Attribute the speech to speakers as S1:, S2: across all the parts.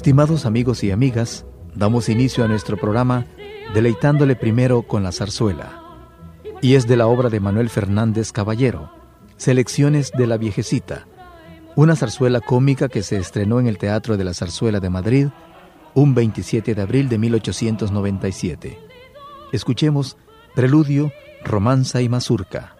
S1: Estimados amigos y amigas, damos inicio a nuestro programa deleitándole primero con la zarzuela. Y es de la obra de Manuel Fernández Caballero, Selecciones de la Viejecita, una zarzuela cómica que se estrenó en el Teatro de la Zarzuela de Madrid un 27 de abril de 1897. Escuchemos Preludio, Romanza y Mazurca.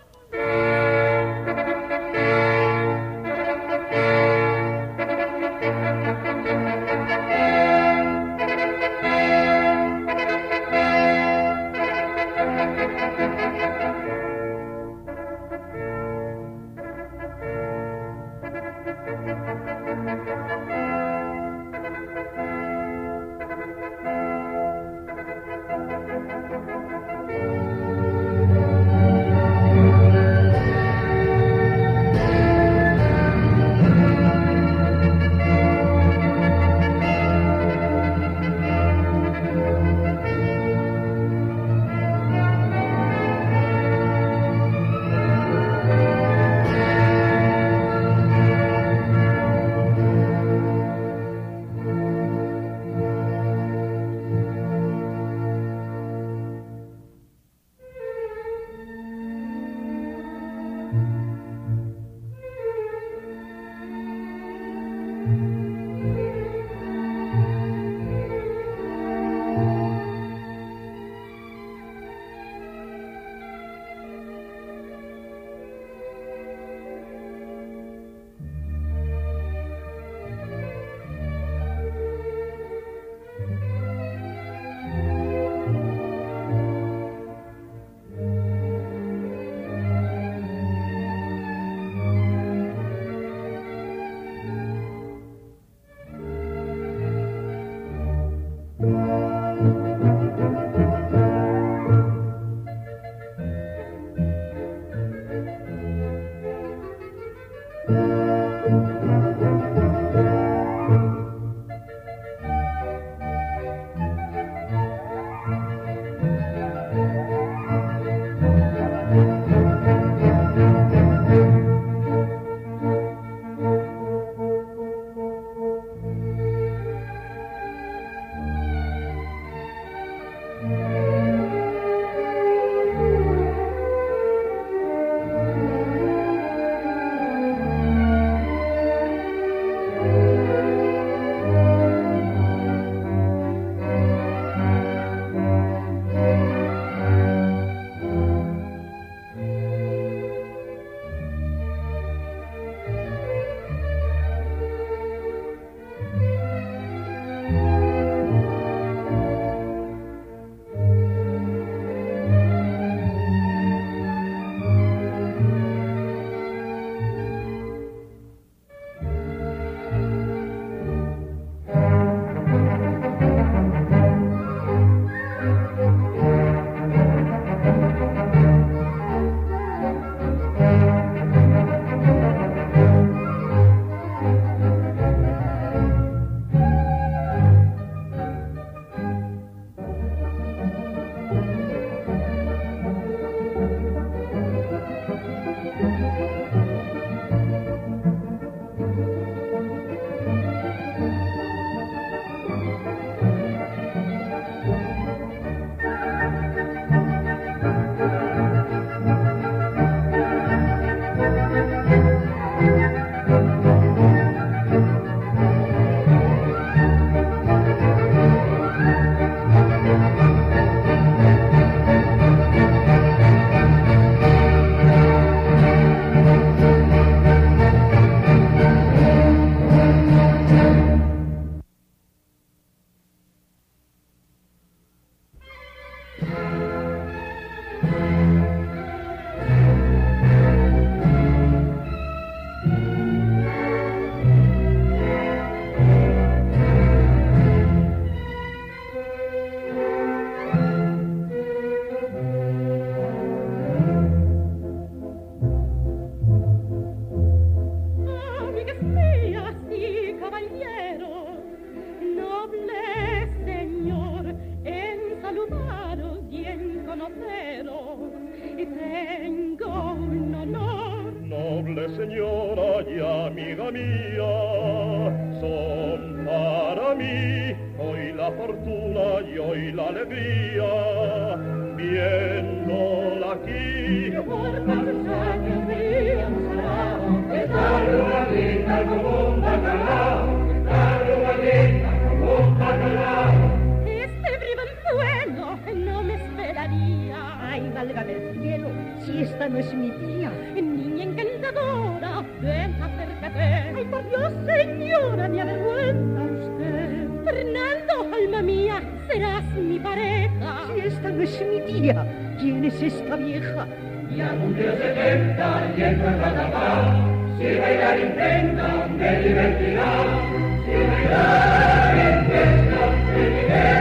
S2: hoy, la fortuna y hoy la alegría, viéndola aquí. Por pasar día, que como un bacalao, que como un bacalao.
S3: Este no me esperaría.
S4: Ay, válgame el cielo, si esta no es mi tía.
S3: Niña encantadora, ven, acércate.
S4: Ay, por Dios, señora, me avergüenza usted.
S3: Fernando, alma mía, serás mi pareja.
S4: Si esta no es mi tía, ¿quién es esta vieja?
S2: Y Ya cumplió 70 y encuentra la paz. Si bailar intenta, me divertirá. Si bailar intenta, me divertirá.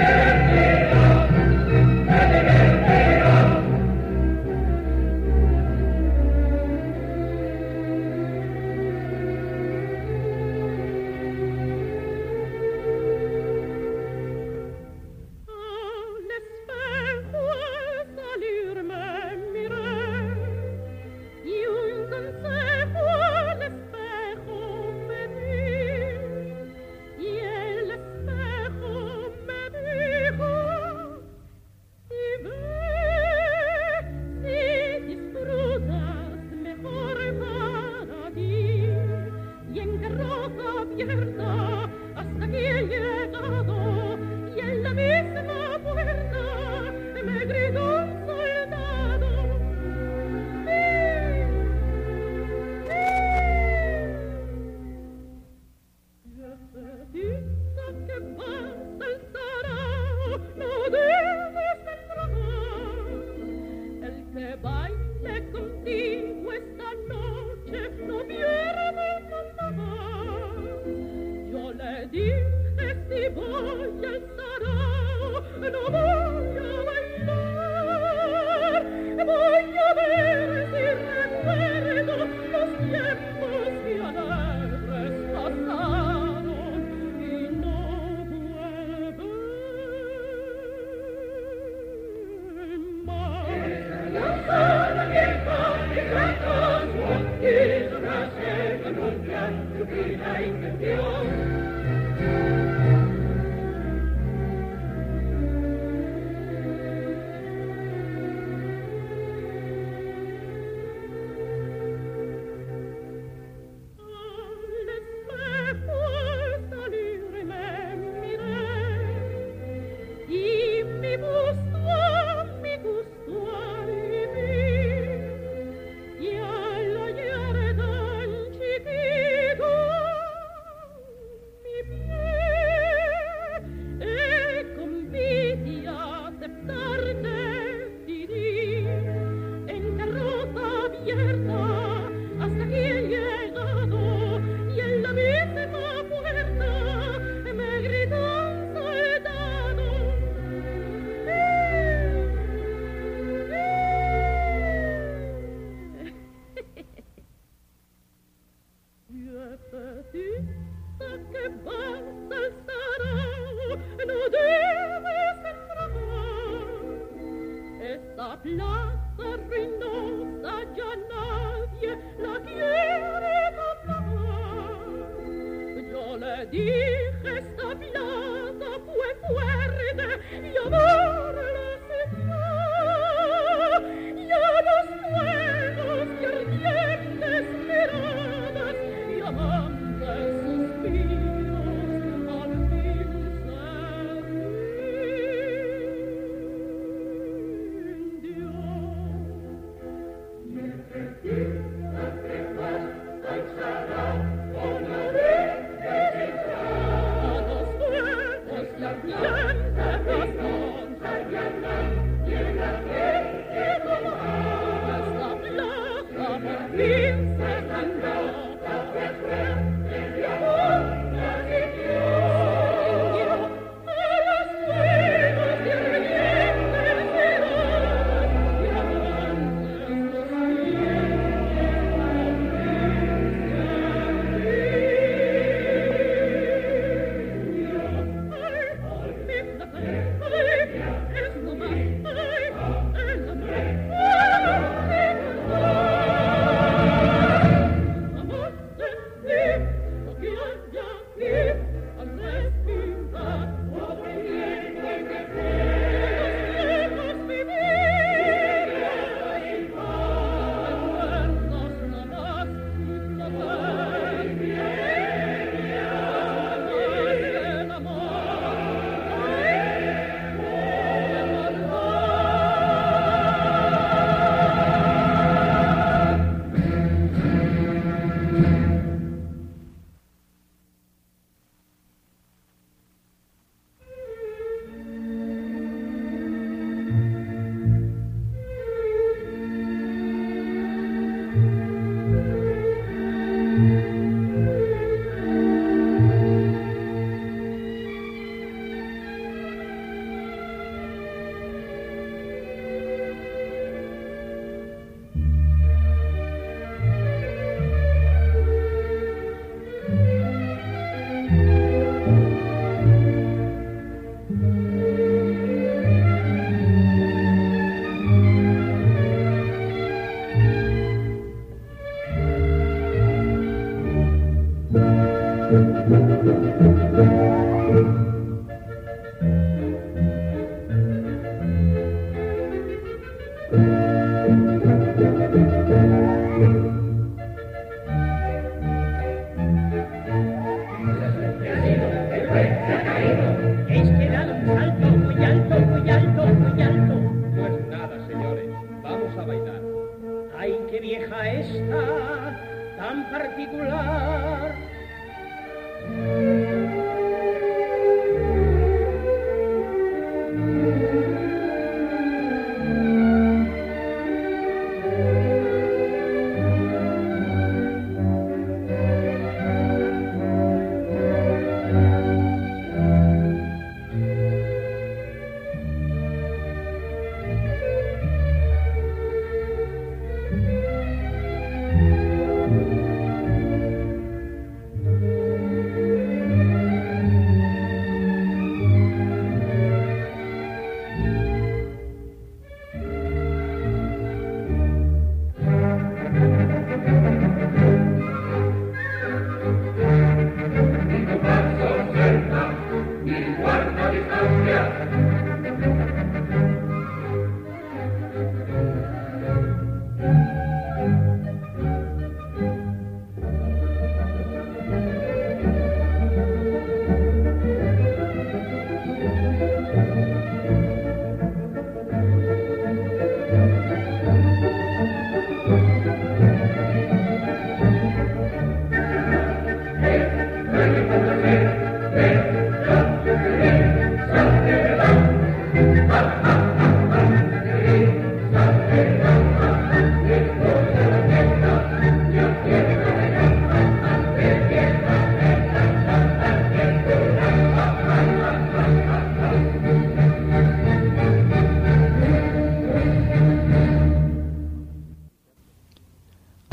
S3: Thank.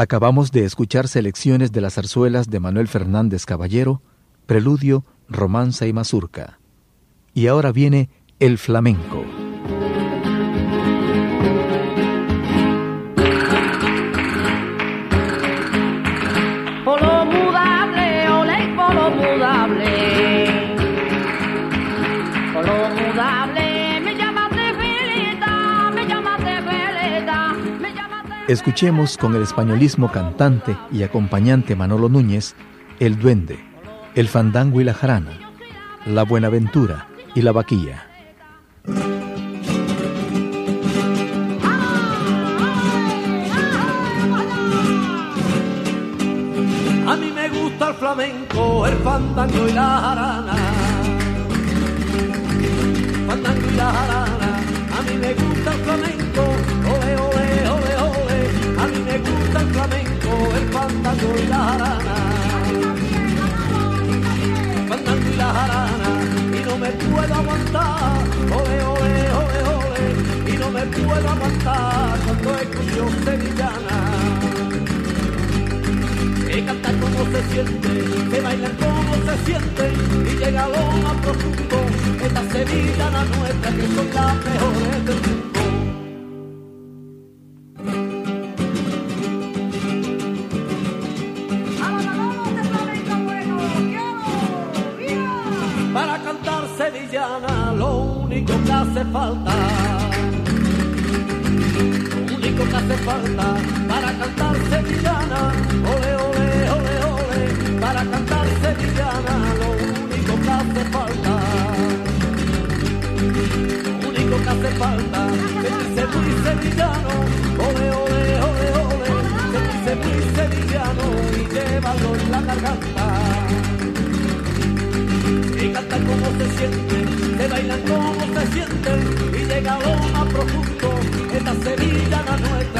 S1: Acabamos de escuchar selecciones de las zarzuelas de Manuel Fernández Caballero, Preludio, Romanza y Mazurca. Y ahora viene el flamenco. Escuchemos con el españolismo cantante y acompañante Manolo Núñez el duende, el fandango y la jarana, la buenaventura y la vaquilla.
S5: A mí me gusta el flamenco, el fandango y la jarana. Fandango y la jarana, a mí me gusta el flamenco, y la jarana. Fandango y la jarana, y no me puedo aguantar, ole, ole, ole, ole. Y no me puedo aguantar cuando escucho sevillana que cantar como se siente, que bailar como se siente y llega a lo más profundo, esta Sevilla la nuestra que son las mejores del mundo. Falta. Lo único que hace falta para cantar sevillana, ole, ole, ole, ole, para cantar sevillana, lo único que hace falta, lo único que hace falta, que dice muy sevillano, ole, Como se siente, te bailan como se siente y llega lo más profundo, esta Sevilla la nuestra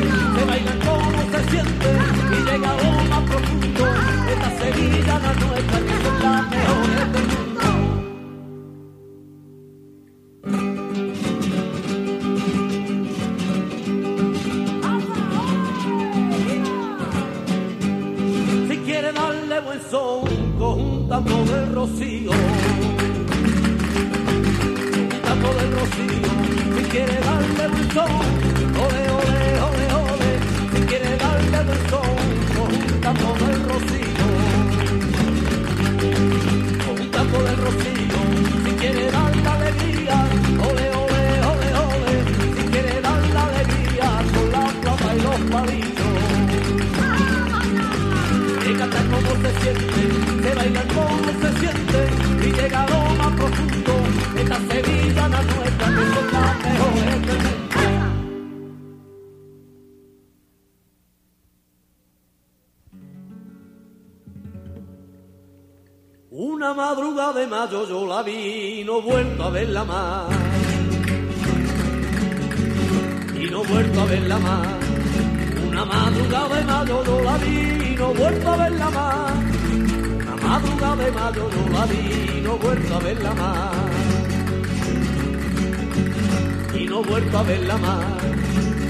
S5: se baila como se siente y llega lo más profundo. Esta Sevilla la nuestra que son las mejores del mundo. Si quiere darle darle buen son, conjuntando del rocío. Conjuntando del rocío, si quiere darle buen son, darle buen son, conjuntando del rocío. Conjuntando del rocío, si quiere darle alegría, ole, ole, ole, ole, si quiere darle alegría, con la plata y los palillos. Y cantar como se siente, se baila como se siente, y llega lo más profundo, esta Sevilla la nuestra, que son las mejores Una madrugada de mayo yo la vi no vuelto a verla más. Y no vuelto a verla más. Una madrugada de mayo yo la vi no vuelto a verla más. Una madrugada de mayo yo la vi no vuelto a verla más. Y no vuelto a verla más.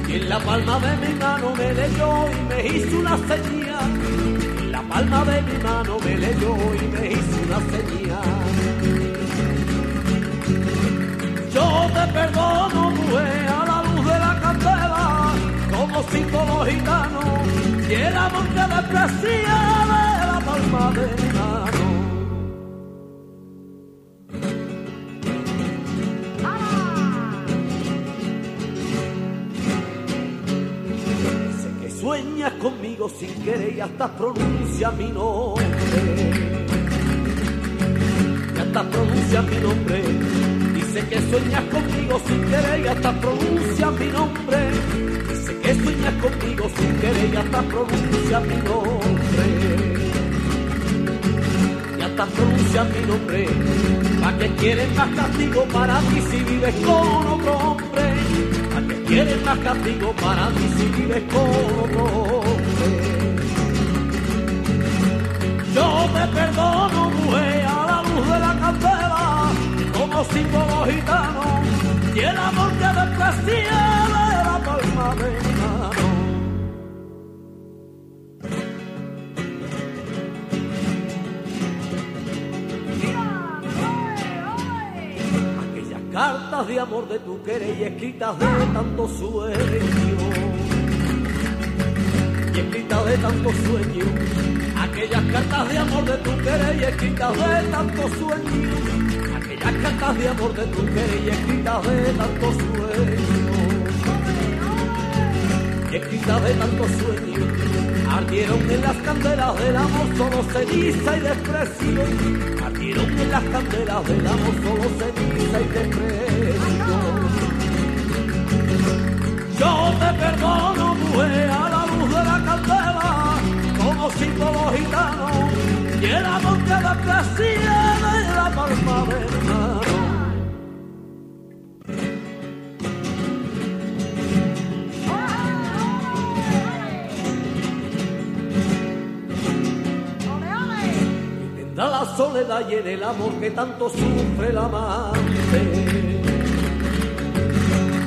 S5: Y en la palma de mi mano me leyó y me hizo una señal. Palma de mi mano me leyó y me hizo una señal. Yo te perdono, mujer, a la luz de la candela, como símbolo gitano, y el amor que desprecia de la palma de mi mano. Conmigo sin querer y hasta pronuncia mi nombre. Y hasta pronuncia mi nombre. Dice que sueñas conmigo sin querer y hasta pronuncia mi nombre. Dice que sueñas conmigo sin querer y hasta pronuncia mi nombre. Y hasta pronuncia mi nombre. ¿Para qué quieres más castigo para mí si vives con otro hombre? ¿Para qué quieres más castigo para mí si vives hombre? Yo te perdono, mujer, a la luz de la candela, como símbolo gitano, y el amor que desprecia de la palma de cartas de amor de tu querer y escritas de tanto sueño y escritas de tanto sueño. Aquellas cartas de amor de tu querer y escritas de tanto sueño. Aquellas cartas de amor de tu querer y escritas de tanto sueño. Y escritas de tanto sueño. Ardieron en las candelas del amor solo ceniza y desprecio. Ardieron en las candelas del amor solo ceniza y desprecio. Yo te perdono, mujer, a la luz de la candela, como símbolo gitano, y el amor que desprecia y amor que tanto sufre el amante.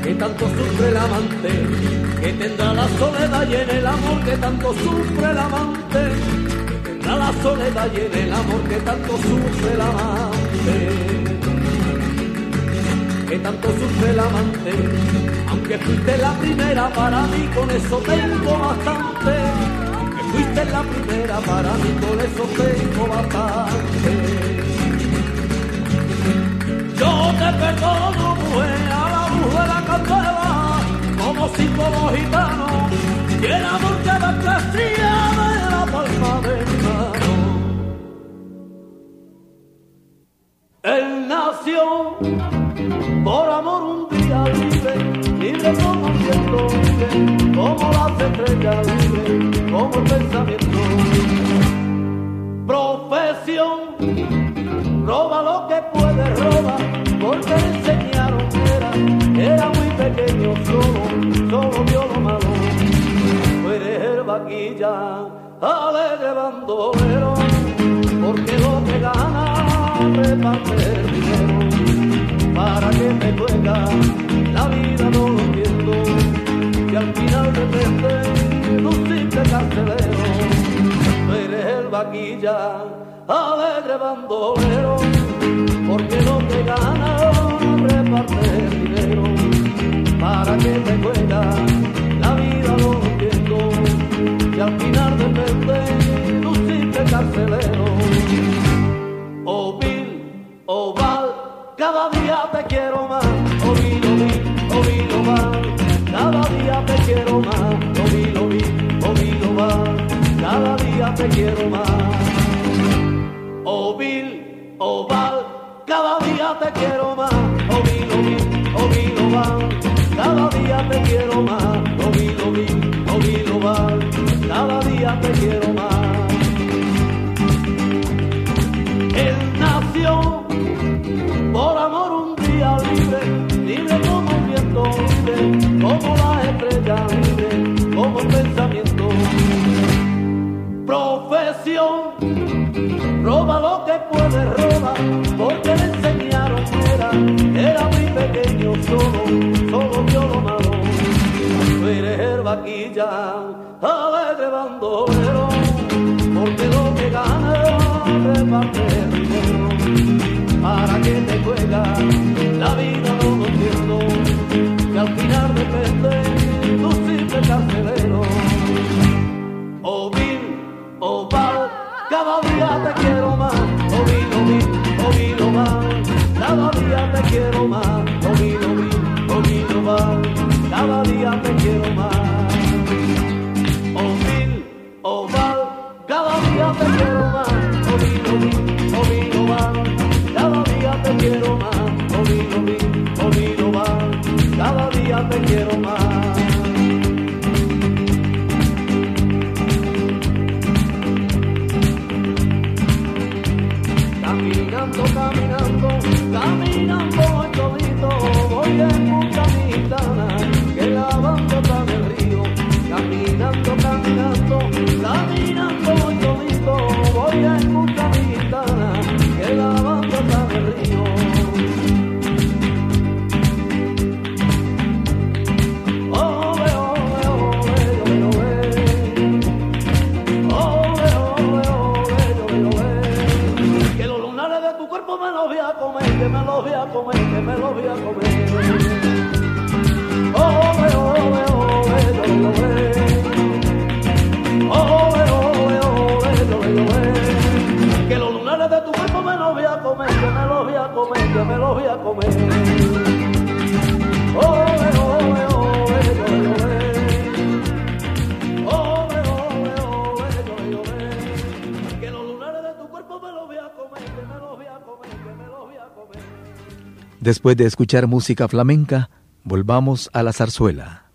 S5: Que tanto sufre el amante, que tendrá la soledad y en el amor que tanto sufre el amante, que tendrá la soledad y en el amor que tanto sufre el amante, que tanto sufre el amante, aunque fuiste la primera para mí, con eso tengo bastante, aunque fuiste la primera para mí, con eso tengo bastante. Yo te perdono, mujer, a la luz de la candela, como símbolo gitano, y el amor que desprecia de la palma solo, solo vio lo malo. Eres el vaquilla, alegre bandolero, porque lo que gana reparte el dinero, para que te duela, la vida no lo entiendo, y al final depende de un simple carcelero. Eres el vaquilla, alegre bandolero, porque no te gana reparte para que te juega la vida lo entiendo, y al final mes tú simple carcelero. Oh Bill, oh Val, cada día te quiero más, oh Bill, oh cada día te quiero más, oh Bill, oh cada día te quiero más. Oh Bill, oh Val, cada día te quiero más, oh te quiero más, Bill, oh Bill, oh Bill, oh Val, cada día te quiero más. Él nació por amor un día libre, libre como el viento, libre como la estrella, libre como pensamiento. Profesión, roba lo que puede, roba, porque le enseñaron que era, era eres el vaquilla, alegre bandolero, porque lo que gana reparte dinero. Para que te juega la vida
S1: Después de escuchar música flamenca, volvamos a la zarzuela.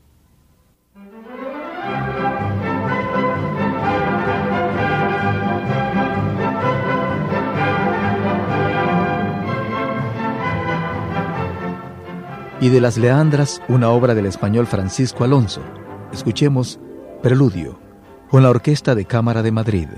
S1: Y de las Leandras, una obra del español Francisco Alonso. Escuchemos Preludio, con la Orquesta de Cámara de Madrid.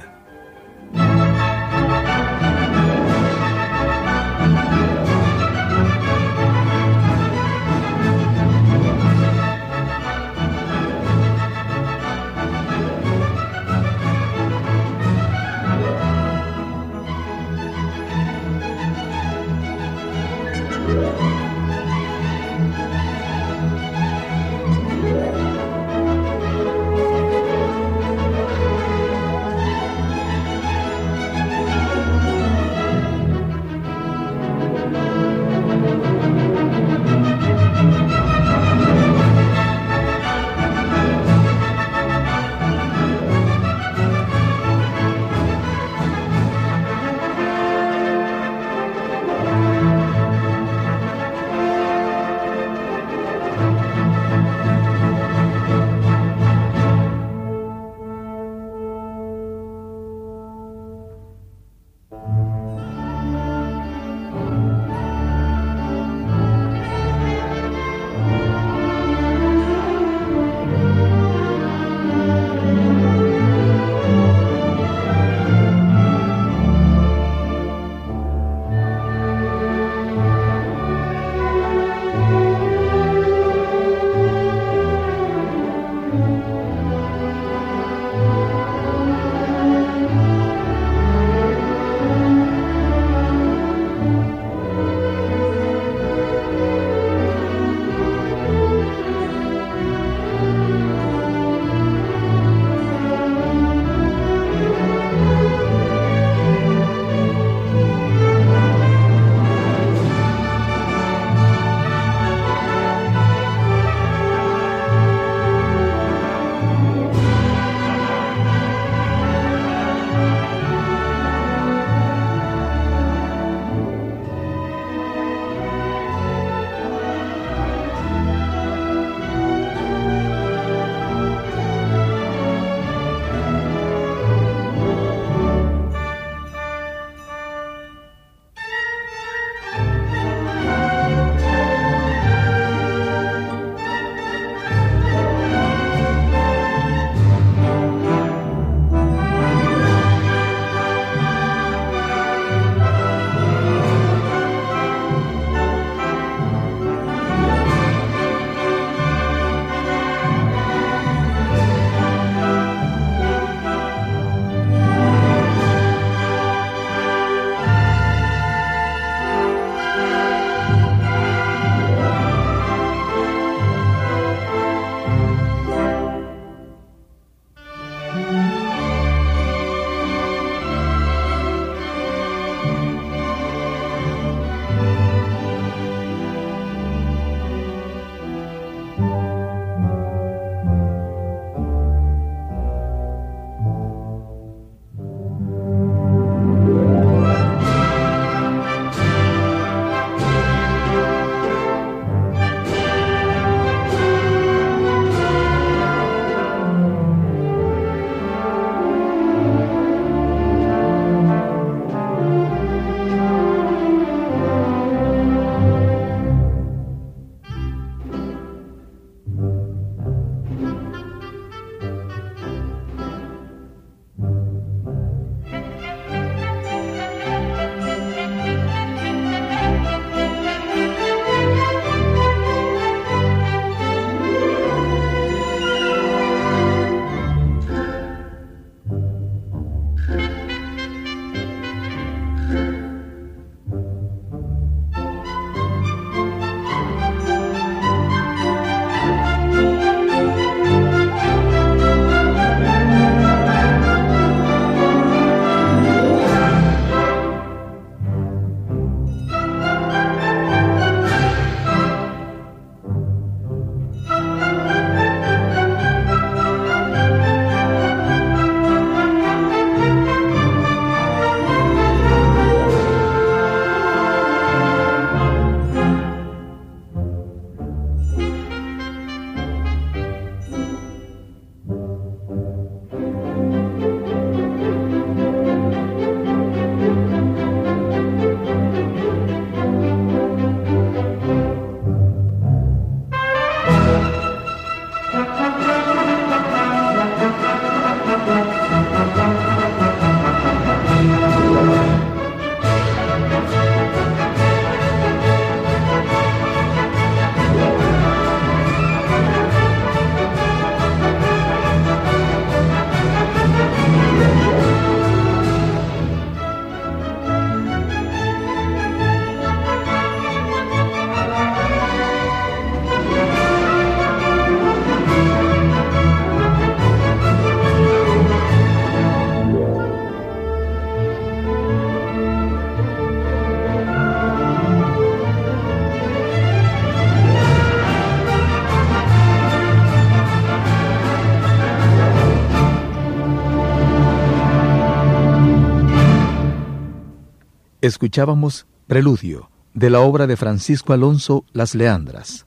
S1: Escuchábamos Preludio, de la obra de Francisco Alonso Las Leandras.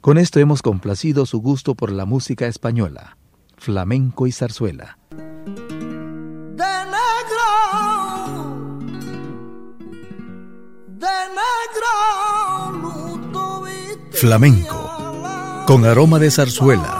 S1: Con esto hemos complacido su gusto por la música española, flamenco y zarzuela. Flamenco, con aroma de zarzuela.